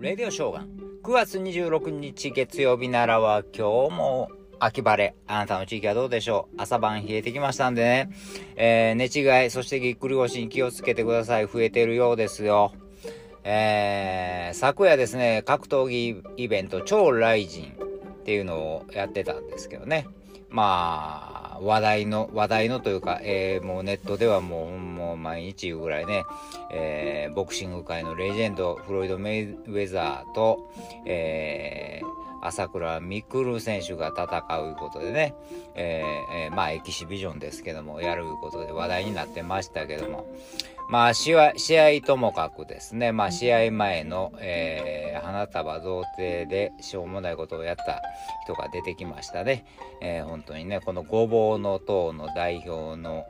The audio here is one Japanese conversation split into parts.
レディオショーガン。9月26日月曜日ならは今日も秋晴れ。あなたの地域はどうでしょう？朝晩冷えてきましたんでね。えー、寝違い、そしてぎっくり腰に気をつけてください。増えてるようですよ。えー、昨夜ですね、格闘技イベント、超ライジンっていうのをやってたんですけどね。まあ、話題の、話題のというか、えー、もうネットではもう、もう毎日言うぐらいね、えー、ボクシング界のレジェンド、フロイド・メイウェザーと、えー、朝倉未来選手が戦ういうことでね、えーえー、まあエキシビジョンですけども、やることで話題になってましたけども、まあ試合、ともかくですね、まあ試合前の、えー、花束贈呈でしょうもないことをやった人が出てきましたね。えー、本当にね、このごぼうの党の代表の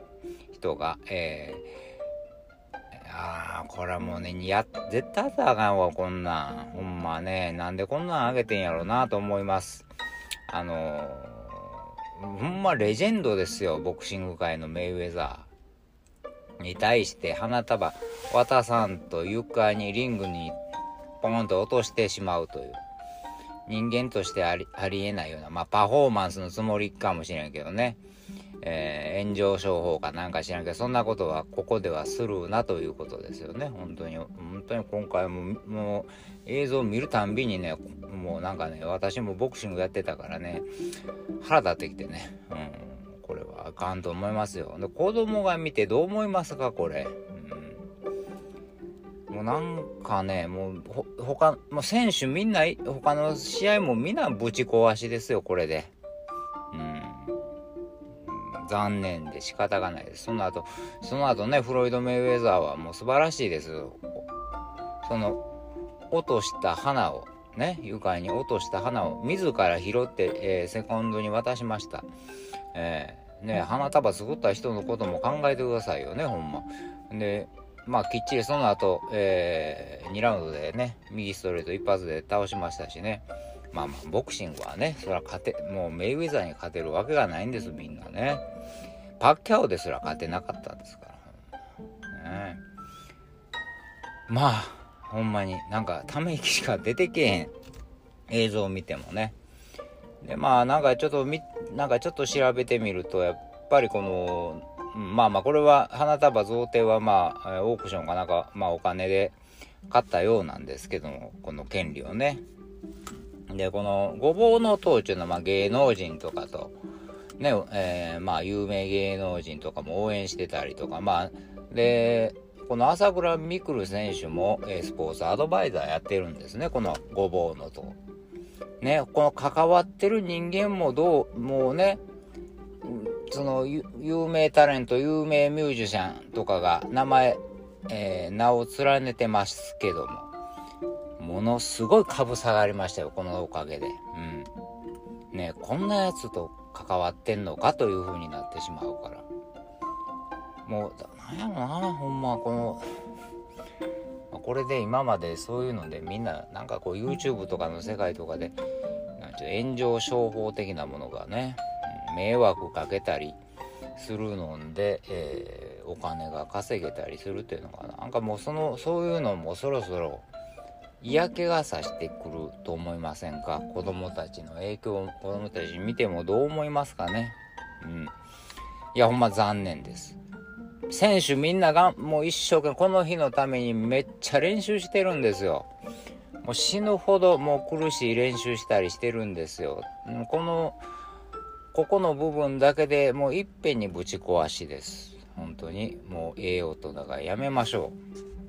人が、えーああ、これはもうね、や、絶対あったらあかんわ、こんなん。ほんまね、なんでこんなんあげてんやろうなと思います。あのー、ほんまレジェンドですよ、ボクシング界のメイウェザー。に対して花束渡さんと床にリングにポンと落としてしまうという。人間としてありありえないような、まあパフォーマンスのつもりかもしれんけどね。えー、炎上商法かなんか知らんけど、そんなことはここではするなということですよね。本当に、本当に今回も、もう映像を見るたんびにね、もうなんかね、私もボクシングやってたからね、腹立ってきてね、うん、あかんと思いますよ。で、子供が見てどう思いますか、これ。うん、もうなんかね、もう、ほ、他、もう選手みんな、他の試合もみんなぶち壊しですよ、これで。残念で仕方がないです。その後、その後ね、フロイド・メイウェザーはもう素晴らしいです。その、落とした花を、ね、床に落とした花を自ら拾って、えー、セコンドに渡しました。えー、ね、花束作った人のことも考えてくださいよね、ほんま。で、まあ、きっちりその後、えー、2ラウンドでね、右ストレート一発で倒しましたしね。まあまあ、ボクシングはね、それは勝て、もうメイウェザーに勝てるわけがないんです、みんなね。パッキャオですら勝てなかったんですから。ね、まあ、ほんまになんかため息しか出てけへん映像を見てもね。で、まあなんかちょっとみ、なんかちょっと調べてみると、やっぱりこの、まあまあこれは花束贈呈はまあオークションかなんかまあお金で買ったようなんですけどもこの権利をねでこのごぼうの塔っていうのはまあ芸能人とかとね、えー、まあ、有名芸能人とかも応援してたりとか、まあ、で、この朝倉未来選手も、え、スポーツアドバイザーやってるんですね、このごぼうのと。ね、この関わってる人間もどう、もうね、その有名タレント、有名ミュージシャンとかが名前、えー、名を連ねてますけども、ものすごい株下がりましたよ、このおかげで。うん。ね、こんなやつと関わってんのかという風になってしまうからもうなんやろなほんまこのこれで今までそういうのでみんななんかこう YouTube とかの世界とかでなんて炎上商法的なものがね迷惑かけたりするので、えー、お金が稼げたりするっていうのかな。なんかもうそのそういうのもそろそろ嫌気がさしてくると思いませんか？子供たちの影響を子供たち見てもどう思いますかね？うん。いやほんま残念です。選手みんながもう一生懸命この日のためにめっちゃ練習してるんですよ。もう死ぬほどもう苦しい練習したりしてるんですよ。このここの部分だけでもういっぺんにぶち壊しです。本当に。もう栄養とだからやめましょう。